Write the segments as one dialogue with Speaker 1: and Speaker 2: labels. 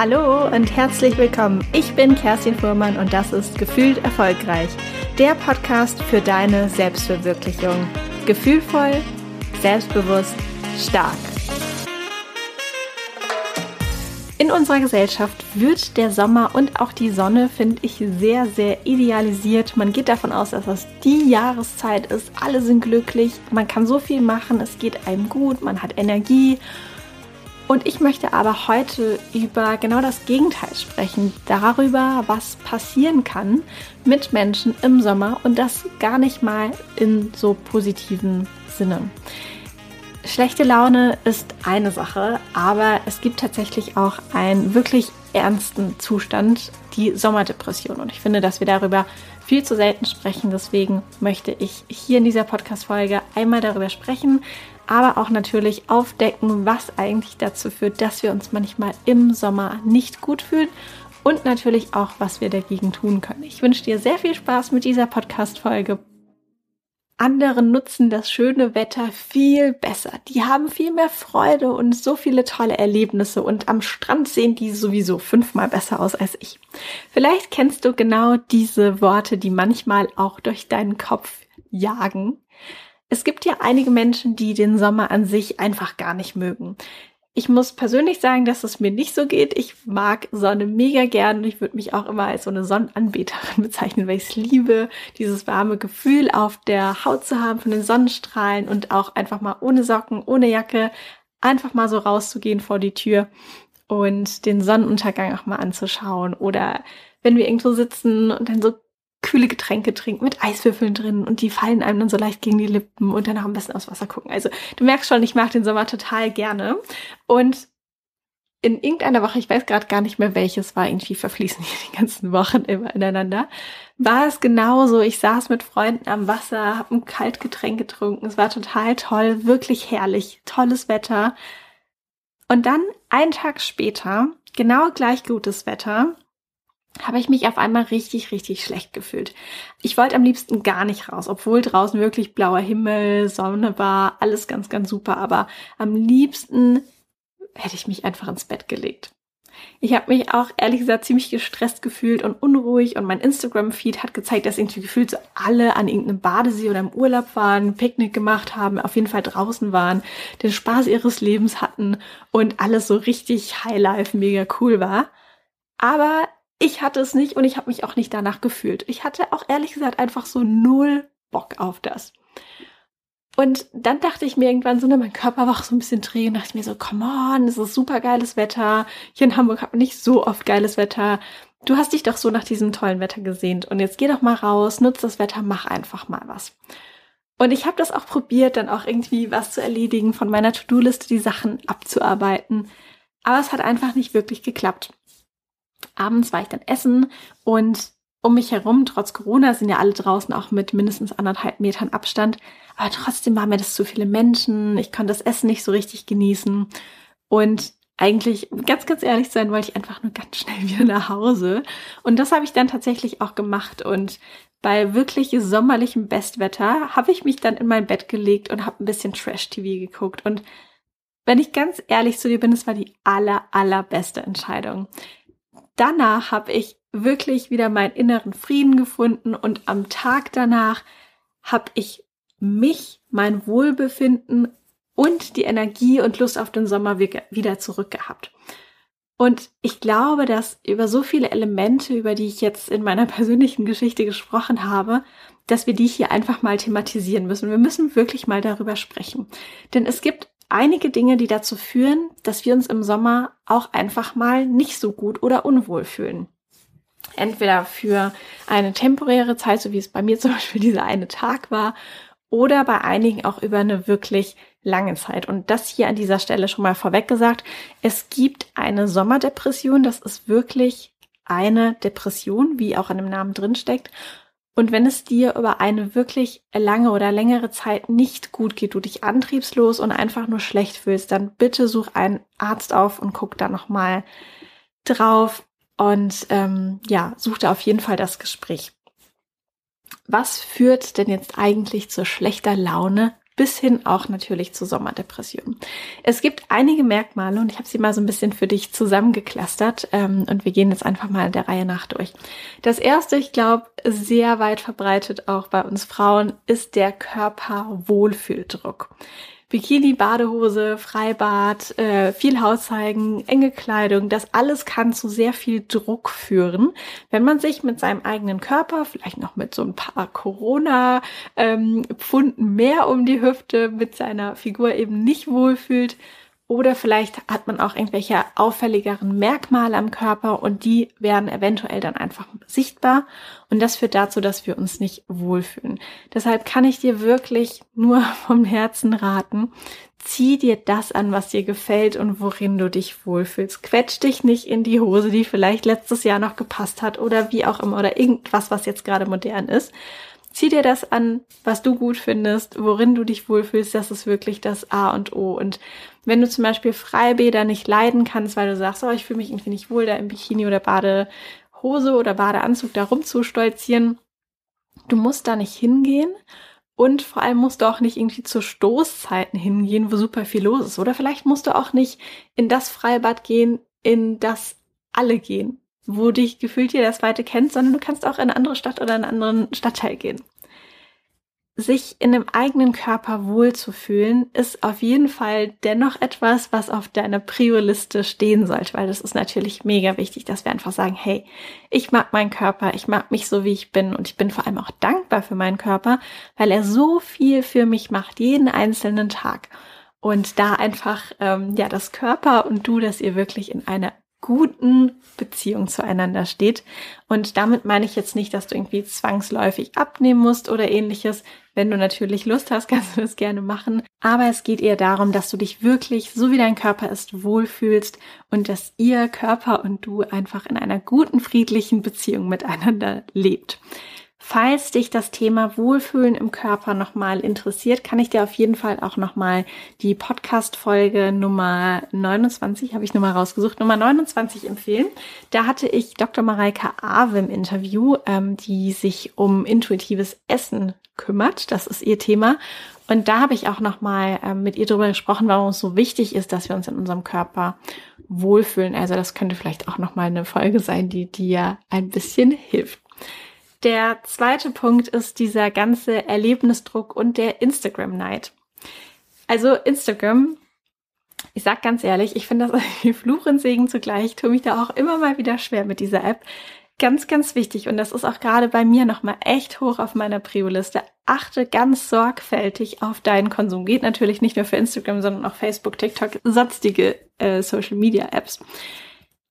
Speaker 1: Hallo und herzlich willkommen. Ich bin Kerstin Fuhrmann und das ist Gefühlt Erfolgreich, der Podcast für deine Selbstverwirklichung. Gefühlvoll, selbstbewusst, stark. In unserer Gesellschaft wird der Sommer und auch die Sonne, finde ich, sehr, sehr idealisiert. Man geht davon aus, dass das die Jahreszeit ist. Alle sind glücklich, man kann so viel machen, es geht einem gut, man hat Energie und ich möchte aber heute über genau das Gegenteil sprechen, darüber, was passieren kann mit Menschen im Sommer und das gar nicht mal in so positiven Sinne. Schlechte Laune ist eine Sache, aber es gibt tatsächlich auch einen wirklich ernsten Zustand, die Sommerdepression. Und ich finde, dass wir darüber viel zu selten sprechen. Deswegen möchte ich hier in dieser Podcast-Folge einmal darüber sprechen, aber auch natürlich aufdecken, was eigentlich dazu führt, dass wir uns manchmal im Sommer nicht gut fühlen und natürlich auch, was wir dagegen tun können. Ich wünsche dir sehr viel Spaß mit dieser Podcast-Folge. Andere nutzen das schöne Wetter viel besser. Die haben viel mehr Freude und so viele tolle Erlebnisse und am Strand sehen die sowieso fünfmal besser aus als ich. Vielleicht kennst du genau diese Worte, die manchmal auch durch deinen Kopf jagen. Es gibt ja einige Menschen, die den Sommer an sich einfach gar nicht mögen. Ich muss persönlich sagen, dass es mir nicht so geht. Ich mag Sonne mega gern und ich würde mich auch immer als so eine Sonnenanbeterin bezeichnen, weil ich es liebe, dieses warme Gefühl auf der Haut zu haben von den Sonnenstrahlen und auch einfach mal ohne Socken, ohne Jacke, einfach mal so rauszugehen vor die Tür und den Sonnenuntergang auch mal anzuschauen oder wenn wir irgendwo sitzen und dann so kühle Getränke trinken mit Eiswürfeln drin und die fallen einem dann so leicht gegen die Lippen und dann auch ein bisschen aus Wasser gucken. Also du merkst schon, ich mag den Sommer total gerne. Und in irgendeiner Woche, ich weiß gerade gar nicht mehr welches war, irgendwie verfließen hier die ganzen Wochen immer ineinander, war es genauso. Ich saß mit Freunden am Wasser, habe ein Kaltgetränk getrunken. Es war total toll, wirklich herrlich, tolles Wetter. Und dann einen Tag später, genau gleich gutes Wetter, habe ich mich auf einmal richtig, richtig schlecht gefühlt. Ich wollte am liebsten gar nicht raus, obwohl draußen wirklich blauer Himmel, Sonne war, alles ganz, ganz super. Aber am liebsten hätte ich mich einfach ins Bett gelegt. Ich habe mich auch ehrlich gesagt ziemlich gestresst gefühlt und unruhig und mein Instagram-Feed hat gezeigt, dass irgendwie gefühlt so alle an irgendeinem Badesee oder im Urlaub waren, Picknick gemacht haben, auf jeden Fall draußen waren, den Spaß ihres Lebens hatten und alles so richtig Highlife mega cool war. Aber ich hatte es nicht und ich habe mich auch nicht danach gefühlt. Ich hatte auch ehrlich gesagt einfach so null Bock auf das. Und dann dachte ich mir irgendwann so, ne, mein Körper war auch so ein bisschen drehen, dachte ich mir so, come on, es ist super geiles Wetter. Hier in Hamburg hat man nicht so oft geiles Wetter. Du hast dich doch so nach diesem tollen Wetter gesehnt und jetzt geh doch mal raus, nutz das Wetter, mach einfach mal was. Und ich habe das auch probiert, dann auch irgendwie was zu erledigen, von meiner To-Do-Liste die Sachen abzuarbeiten. Aber es hat einfach nicht wirklich geklappt. Abends war ich dann essen und um mich herum, trotz Corona, sind ja alle draußen auch mit mindestens anderthalb Metern Abstand. Aber trotzdem waren mir das zu viele Menschen. Ich konnte das Essen nicht so richtig genießen. Und eigentlich, ganz, ganz ehrlich sein, wollte ich einfach nur ganz schnell wieder nach Hause. Und das habe ich dann tatsächlich auch gemacht. Und bei wirklich sommerlichem Bestwetter habe ich mich dann in mein Bett gelegt und habe ein bisschen Trash-TV geguckt. Und wenn ich ganz ehrlich zu dir bin, es war die aller, allerbeste Entscheidung danach habe ich wirklich wieder meinen inneren Frieden gefunden und am Tag danach habe ich mich, mein Wohlbefinden und die Energie und Lust auf den Sommer wieder zurückgehabt. Und ich glaube, dass über so viele Elemente, über die ich jetzt in meiner persönlichen Geschichte gesprochen habe, dass wir die hier einfach mal thematisieren müssen. Wir müssen wirklich mal darüber sprechen. Denn es gibt einige Dinge, die dazu führen, dass wir uns im Sommer auch einfach mal nicht so gut oder unwohl fühlen. Entweder für eine temporäre Zeit, so wie es bei mir zum Beispiel dieser eine Tag war, oder bei einigen auch über eine wirklich lange Zeit. Und das hier an dieser Stelle schon mal vorweg gesagt. Es gibt eine Sommerdepression. Das ist wirklich eine Depression, wie auch in dem Namen drin steckt. Und wenn es dir über eine wirklich lange oder längere Zeit nicht gut geht, du dich antriebslos und einfach nur schlecht fühlst, dann bitte such einen Arzt auf und guck da nochmal drauf und ähm, ja, such da auf jeden Fall das Gespräch. Was führt denn jetzt eigentlich zur schlechter Laune bis hin auch natürlich zu Sommerdepressionen. Es gibt einige Merkmale und ich habe sie mal so ein bisschen für dich zusammengeklustert ähm, und wir gehen jetzt einfach mal der Reihe nach durch. Das erste, ich glaube, sehr weit verbreitet auch bei uns Frauen, ist der Körperwohlfühldruck. Bikini, Badehose, Freibad, äh, viel Hauszeigen, enge Kleidung, das alles kann zu sehr viel Druck führen, wenn man sich mit seinem eigenen Körper, vielleicht noch mit so ein paar Corona-Pfunden ähm, mehr um die Hüfte, mit seiner Figur eben nicht wohlfühlt oder vielleicht hat man auch irgendwelche auffälligeren Merkmale am Körper und die werden eventuell dann einfach sichtbar. Und das führt dazu, dass wir uns nicht wohlfühlen. Deshalb kann ich dir wirklich nur vom Herzen raten, zieh dir das an, was dir gefällt und worin du dich wohlfühlst. Quetsch dich nicht in die Hose, die vielleicht letztes Jahr noch gepasst hat oder wie auch immer oder irgendwas, was jetzt gerade modern ist, Zieh dir das an, was du gut findest, worin du dich wohlfühlst. Das ist wirklich das A und O. Und wenn du zum Beispiel Freibäder nicht leiden kannst, weil du sagst, oh, ich fühle mich irgendwie nicht wohl, da im Bikini oder Badehose oder Badeanzug da rumzustolzieren, du musst da nicht hingehen. Und vor allem musst du auch nicht irgendwie zu Stoßzeiten hingehen, wo super viel los ist. Oder vielleicht musst du auch nicht in das Freibad gehen, in das alle gehen wo dich gefühlt jeder zweite kennt, sondern du kannst auch in eine andere Stadt oder in einen anderen Stadtteil gehen. Sich in dem eigenen Körper wohlzufühlen, ist auf jeden Fall dennoch etwas, was auf deiner Prio-Liste stehen sollte, weil das ist natürlich mega wichtig, dass wir einfach sagen, hey, ich mag meinen Körper, ich mag mich so, wie ich bin und ich bin vor allem auch dankbar für meinen Körper, weil er so viel für mich macht, jeden einzelnen Tag. Und da einfach, ähm, ja, das Körper und du, dass ihr wirklich in einer guten Beziehung zueinander steht. Und damit meine ich jetzt nicht, dass du irgendwie zwangsläufig abnehmen musst oder ähnliches. Wenn du natürlich Lust hast, kannst du das gerne machen. Aber es geht eher darum, dass du dich wirklich, so wie dein Körper ist, wohlfühlst und dass ihr Körper und du einfach in einer guten, friedlichen Beziehung miteinander lebt. Falls dich das Thema Wohlfühlen im Körper nochmal interessiert, kann ich dir auf jeden Fall auch nochmal die Podcast-Folge Nummer 29, habe ich nochmal rausgesucht, Nummer 29 empfehlen. Da hatte ich Dr. Mareike Awe im Interview, ähm, die sich um intuitives Essen kümmert. Das ist ihr Thema. Und da habe ich auch nochmal ähm, mit ihr darüber gesprochen, warum es so wichtig ist, dass wir uns in unserem Körper wohlfühlen. Also das könnte vielleicht auch nochmal eine Folge sein, die dir ein bisschen hilft. Der zweite Punkt ist dieser ganze Erlebnisdruck und der Instagram-Neid. Also Instagram, ich sag ganz ehrlich, ich finde das wie Fluch und Segen zugleich. Ich tue mich da auch immer mal wieder schwer mit dieser App. Ganz, ganz wichtig und das ist auch gerade bei mir nochmal echt hoch auf meiner Prio-Liste. Achte ganz sorgfältig auf deinen Konsum. Geht natürlich nicht nur für Instagram, sondern auch Facebook, TikTok, sonstige äh, Social-Media-Apps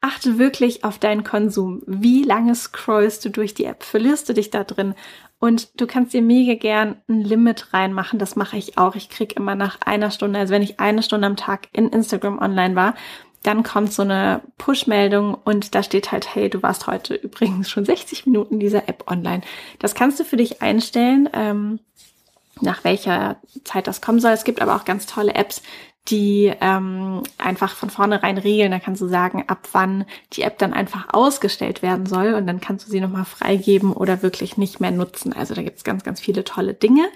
Speaker 1: achte wirklich auf deinen Konsum. Wie lange scrollst du durch die App? Verlierst du dich da drin? Und du kannst dir mega gern ein Limit reinmachen. Das mache ich auch. Ich krieg immer nach einer Stunde, also wenn ich eine Stunde am Tag in Instagram online war, dann kommt so eine Push-Meldung und da steht halt, hey, du warst heute übrigens schon 60 Minuten in dieser App online. Das kannst du für dich einstellen. Ähm, nach welcher Zeit das kommen soll. Es gibt aber auch ganz tolle Apps, die ähm, einfach von vornherein regeln. Da kannst du sagen, ab wann die App dann einfach ausgestellt werden soll und dann kannst du sie nochmal freigeben oder wirklich nicht mehr nutzen. Also da gibt's ganz, ganz viele tolle Dinge.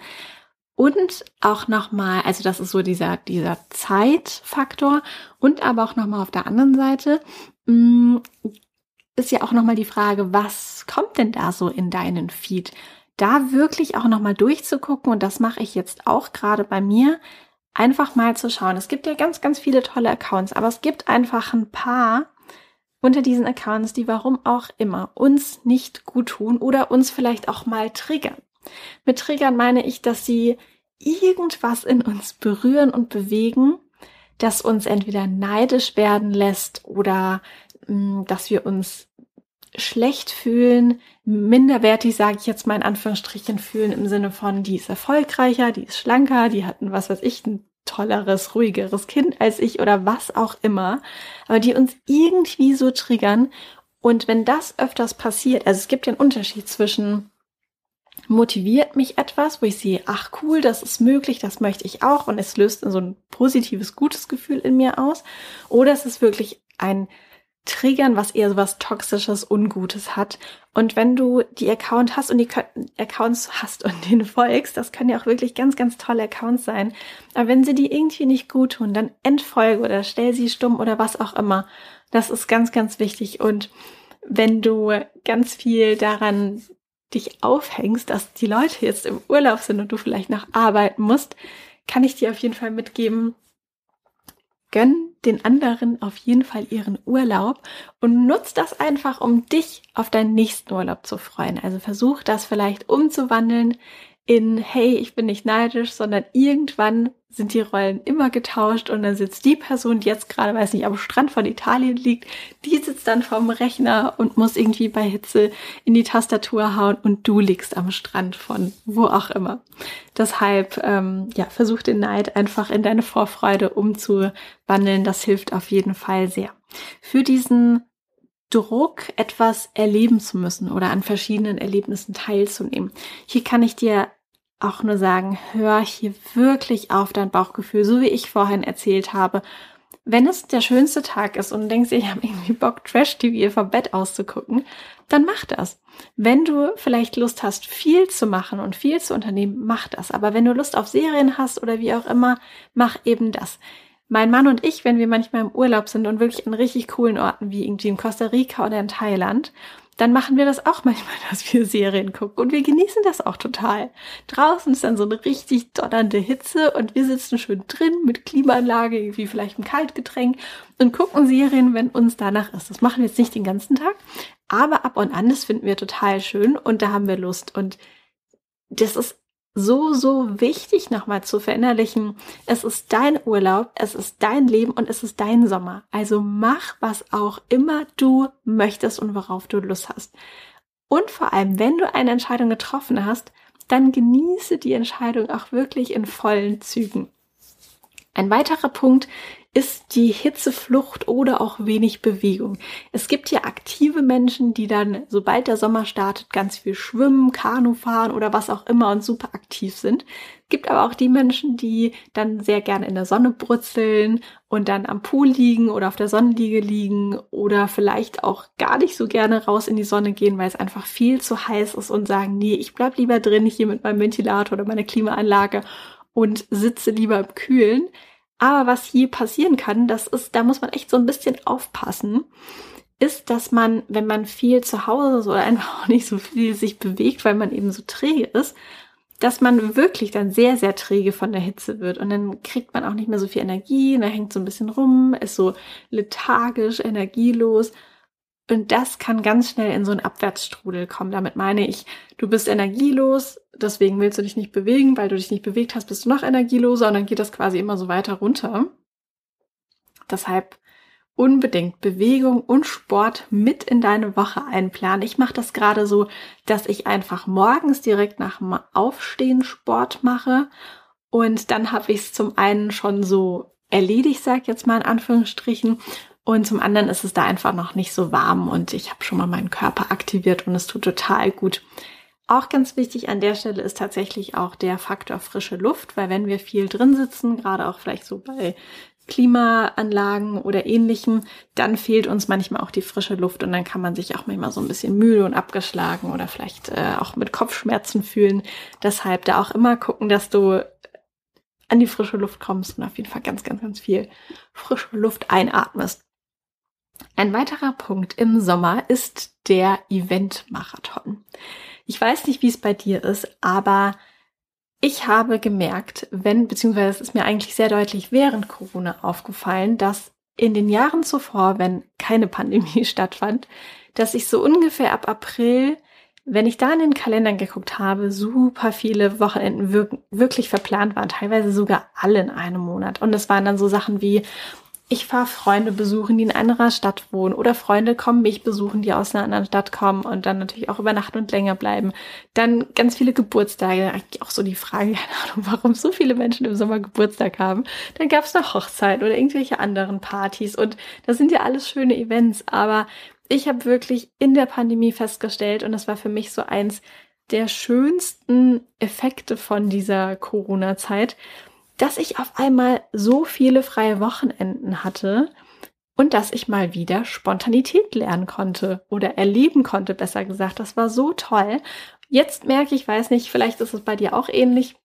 Speaker 1: Und auch nochmal, also das ist so dieser, dieser Zeitfaktor und aber auch nochmal auf der anderen Seite, mh, mm, ist ja auch nochmal die Frage, was kommt denn da so in deinen Feed? Da wirklich auch nochmal durchzugucken und das mache ich jetzt auch gerade bei mir einfach mal zu schauen. Es gibt ja ganz, ganz viele tolle Accounts, aber es gibt einfach ein paar unter diesen Accounts, die warum auch immer uns nicht gut tun oder uns vielleicht auch mal triggern. Mit Triggern meine ich, dass sie irgendwas in uns berühren und bewegen, das uns entweder neidisch werden lässt oder mh, mm, dass wir uns schlecht fühlen, minderwertig, sage ich jetzt mal in Anführungsstrichen, fühlen im Sinne von, die ist erfolgreicher, die ist schlanker, die hat ein, was weiß ich, ein tolleres, ruhigeres Kind als ich oder was auch immer, aber die uns irgendwie so triggern. Und wenn das öfters passiert, also es gibt ja einen Unterschied zwischen motiviert mich etwas, wo ich sehe, ach cool, das ist möglich, das möchte ich auch und es löst so ein positives, gutes Gefühl in mir aus, oder es ist wirklich ein triggern, was eher so was Toxisches, Ungutes hat. Und wenn du die Account hast und die Accounts hast und den folgst, das können ja auch wirklich ganz, ganz tolle Accounts sein. Aber wenn sie die irgendwie nicht gut tun, dann entfolge oder stell sie stumm oder was auch immer. Das ist ganz, ganz wichtig. Und wenn du ganz viel daran dich aufhängst, dass die Leute jetzt im Urlaub sind und du vielleicht noch arbeiten musst, kann ich dir auf jeden Fall mitgeben, gönn den anderen auf jeden Fall ihren Urlaub und nutz das einfach, um dich auf deinen nächsten Urlaub zu freuen. Also versuch das vielleicht umzuwandeln in, hey, ich bin nicht neidisch, sondern irgendwann sind die Rollen immer getauscht und dann sitzt die Person, die jetzt gerade, weiß nicht, am Strand von Italien liegt, die sitzt dann vorm Rechner und muss irgendwie bei Hitze in die Tastatur hauen und du liegst am Strand von wo auch immer. Deshalb, ähm, ja, versuch den Neid einfach in deine Vorfreude umzuwandeln. Das hilft auf jeden Fall sehr. Für diesen Druck, etwas erleben zu müssen oder an verschiedenen Erlebnissen teilzunehmen. Hier kann ich dir auch nur sagen, hör hier wirklich auf dein Bauchgefühl, so wie ich vorhin erzählt habe. Wenn es der schönste Tag ist und du denkst, ich habe irgendwie Bock, Trash-TV vom Bett auszugucken, dann mach das. Wenn du vielleicht Lust hast, viel zu machen und viel zu unternehmen, mach das. Aber wenn du Lust auf Serien hast oder wie auch immer, mach eben das. Mein Mann und ich, wenn wir manchmal im Urlaub sind und wirklich in richtig coolen Orten wie irgendwie in Costa Rica oder in Thailand dann machen wir das auch manchmal, dass wir Serien gucken. Und wir genießen das auch total. Draußen ist dann so eine richtig donnernde Hitze und wir sitzen schön drin mit Klimaanlage, irgendwie vielleicht ein Kaltgetränk und gucken Serien, wenn uns danach ist. Das machen wir jetzt nicht den ganzen Tag, aber ab und an, das finden wir total schön und da haben wir Lust. Und das ist so, so wichtig nochmal zu verinnerlichen. Es ist dein Urlaub, es ist dein Leben und es ist dein Sommer. Also mach, was auch immer du möchtest und worauf du Lust hast. Und vor allem, wenn du eine Entscheidung getroffen hast, dann genieße die Entscheidung auch wirklich in vollen Zügen. Ein weiterer Punkt ist die Hitzeflucht oder auch wenig Bewegung. Es gibt ja aktive Menschen, die dann, sobald der Sommer startet, ganz viel schwimmen, Kanu fahren oder was auch immer und super aktiv sind. Es gibt aber auch die Menschen, die dann sehr gerne in der Sonne brutzeln und dann am Pool liegen oder auf der Sonnenliege liegen oder vielleicht auch gar nicht so gerne raus in die Sonne gehen, weil es einfach viel zu heiß ist und sagen, nee, ich bleib lieber drin hier mit meinem Ventilator oder meiner Klimaanlage und sitze lieber im Kühlen. Aber was hier passieren kann, das ist, da muss man echt so ein bisschen aufpassen, ist, dass man, wenn man viel zu Hause ist oder einfach auch nicht so viel sich bewegt, weil man eben so träge ist, dass man wirklich dann sehr, sehr träge von der Hitze wird. Und dann kriegt man auch nicht mehr so viel Energie, und dann hängt so ein bisschen rum, ist so lethargisch, energielos. Und das kann ganz schnell in so einen Abwärtsstrudel kommen. Damit meine ich, du bist energielos, deswegen willst du dich nicht bewegen, weil du dich nicht bewegt hast, bist du noch energieloser und dann geht das quasi immer so weiter runter. Deshalb unbedingt Bewegung und Sport mit in deine Woche einplanen. Ich mache das gerade so, dass ich einfach morgens direkt nach dem Aufstehen Sport mache und dann habe ich es zum einen schon so erledigt, sag jetzt mal in Anführungsstrichen, und zum anderen ist es da einfach noch nicht so warm und ich habe schon mal meinen Körper aktiviert und es tut total gut. Auch ganz wichtig an der Stelle ist tatsächlich auch der Faktor frische Luft, weil wenn wir viel drin sitzen, gerade auch vielleicht so bei Klimaanlagen oder ähnlichem, dann fehlt uns manchmal auch die frische Luft und dann kann man sich auch manchmal so ein bisschen müde und abgeschlagen oder vielleicht äh, auch mit Kopfschmerzen fühlen. Deshalb da auch immer gucken, dass du an die frische Luft kommst und auf jeden Fall ganz, ganz, ganz viel frische Luft einatmest. Ein weiterer Punkt im Sommer ist der Event-Marathon. Ich weiß nicht, wie es bei dir ist, aber ich habe gemerkt, wenn, beziehungsweise es ist mir eigentlich sehr deutlich während Corona aufgefallen, dass in den Jahren zuvor, wenn keine Pandemie stattfand, dass ich so ungefähr ab April, wenn ich da in den Kalendern geguckt habe, super viele Wochenenden wirklich verplant waren, teilweise sogar alle in einem Monat. Und es waren dann so Sachen wie, ich fahre Freunde besuchen, die in einer anderen Stadt wohnen oder Freunde kommen mich besuchen, die aus einer anderen Stadt kommen und dann natürlich auch übernachten und länger bleiben. Dann ganz viele Geburtstage, eigentlich auch so die Frage, keine Ahnung, warum so viele Menschen im Sommer Geburtstag haben. Dann gab es noch Hochzeit oder irgendwelche anderen Partys und das sind ja alles schöne Events, aber ich habe wirklich in der Pandemie festgestellt und das war für mich so eins der schönsten Effekte von dieser Corona-Zeit, dass ich auf einmal so viele freie Wochenenden hatte und dass ich mal wieder Spontanität lernen konnte oder erleben konnte, besser gesagt. Das war so toll. Jetzt merke ich, weiß nicht, vielleicht ist es bei dir auch ähnlich.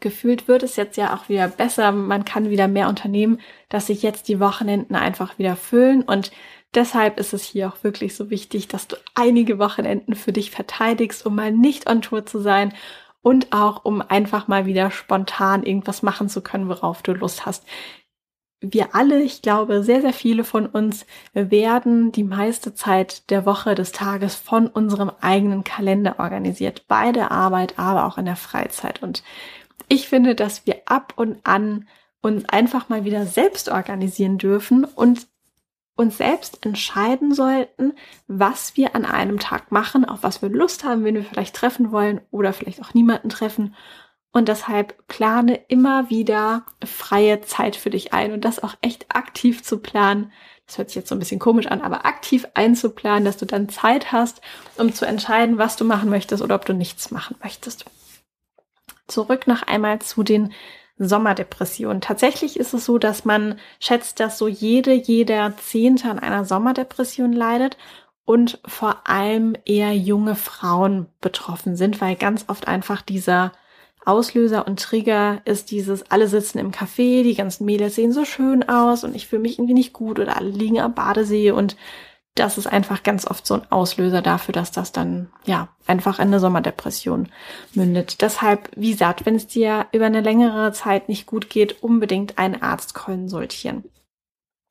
Speaker 1: Gefühlt wird es jetzt ja auch wieder besser. Man kann wieder mehr unternehmen, dass sich jetzt die Wochenenden einfach wieder füllen und Deshalb ist es hier auch wirklich so wichtig, dass du einige Wochenenden für dich verteidigst, um mal nicht on Tour zu sein und auch um einfach mal wieder spontan irgendwas machen zu können, worauf du Lust hast wir alle, ich glaube, sehr, sehr viele von uns werden die meiste Zeit der Woche, des Tages von unserem eigenen Kalender organisiert. Bei der Arbeit, aber auch in der Freizeit. Und ich finde, dass wir ab und an uns einfach mal wieder selbst organisieren dürfen und uns selbst entscheiden sollten, was wir an einem Tag machen, auf was wir Lust haben, wen wir vielleicht treffen wollen oder vielleicht auch niemanden treffen und deshalb plane immer wieder freie Zeit für dich ein und das auch echt aktiv zu planen. Das hört sich jetzt so ein bisschen komisch an, aber aktiv einzuplanen, dass du dann Zeit hast, um zu entscheiden, was du machen möchtest oder ob du nichts machen möchtest. Zurück noch einmal zu den Sommerdepressionen. Tatsächlich ist es so, dass man schätzt, dass so jede, jeder Zehnte an einer Sommerdepression leidet und vor allem eher junge Frauen betroffen sind, weil ganz oft einfach dieser Auslöser und Trigger ist dieses, alle sitzen im Café, die ganzen Mädels sehen so schön aus und ich fühle mich irgendwie nicht gut oder alle liegen am Badesee und das ist einfach ganz oft so ein Auslöser dafür, dass das dann ja einfach in eine Sommerdepression mündet. Deshalb, wie gesagt, wenn es dir über eine längere Zeit nicht gut geht, unbedingt einen Arzt konsultieren.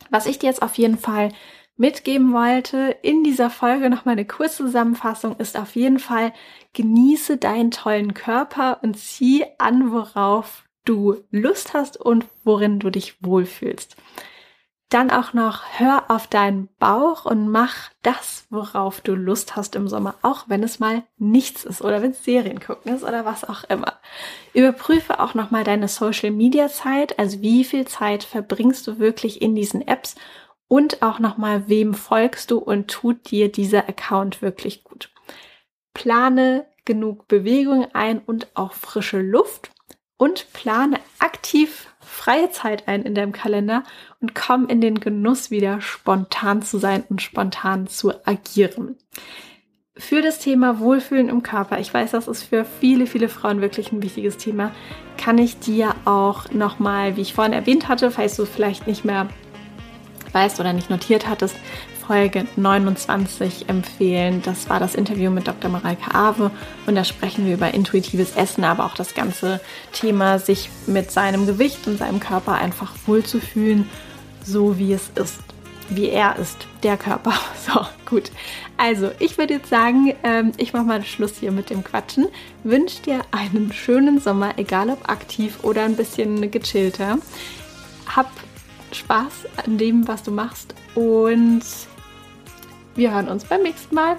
Speaker 1: Was ich dir jetzt auf jeden Fall mitgeben wollte in dieser Folge noch mal eine kurze Zusammenfassung ist auf jeden Fall genieße deinen tollen Körper und zieh an, worauf du Lust hast und worin du dich wohlfühlst. Dann auch noch hör auf deinen Bauch und mach das, worauf du Lust hast im Sommer, auch wenn es mal nichts ist oder wenn es Serien gucken ist oder was auch immer. Überprüfe auch noch mal deine Social Media Zeit, also wie viel Zeit verbringst du wirklich in diesen Apps und auch nochmal, wem folgst du und tut dir dieser Account wirklich gut. Plane genug Bewegung ein und auch frische Luft und plane aktiv freie Zeit ein in deinem Kalender und komm in den Genuss wieder spontan zu sein und spontan zu agieren. Für das Thema Wohlfühlen im Körper, ich weiß, das ist für viele, viele Frauen wirklich ein wichtiges Thema, kann ich dir auch nochmal, wie ich vorhin erwähnt hatte, falls du vielleicht nicht mehr weißt oder nicht notiert hattest, Folge 29 empfehlen. Das war das Interview mit Dr. Mareike Awe und da sprechen wir über intuitives Essen, aber auch das ganze Thema, sich mit seinem Gewicht und seinem Körper einfach wohlzufühlen, so wie es ist, wie er ist, der Körper. So, gut. Also, ich würde jetzt sagen, ähm, ich mache mal Schluss hier mit dem Quatschen. Wünsche dir einen schönen Sommer, egal ob aktiv oder ein bisschen gechillter. Hab Spaß an dem, was du machst und wir hören uns beim nächsten Mal.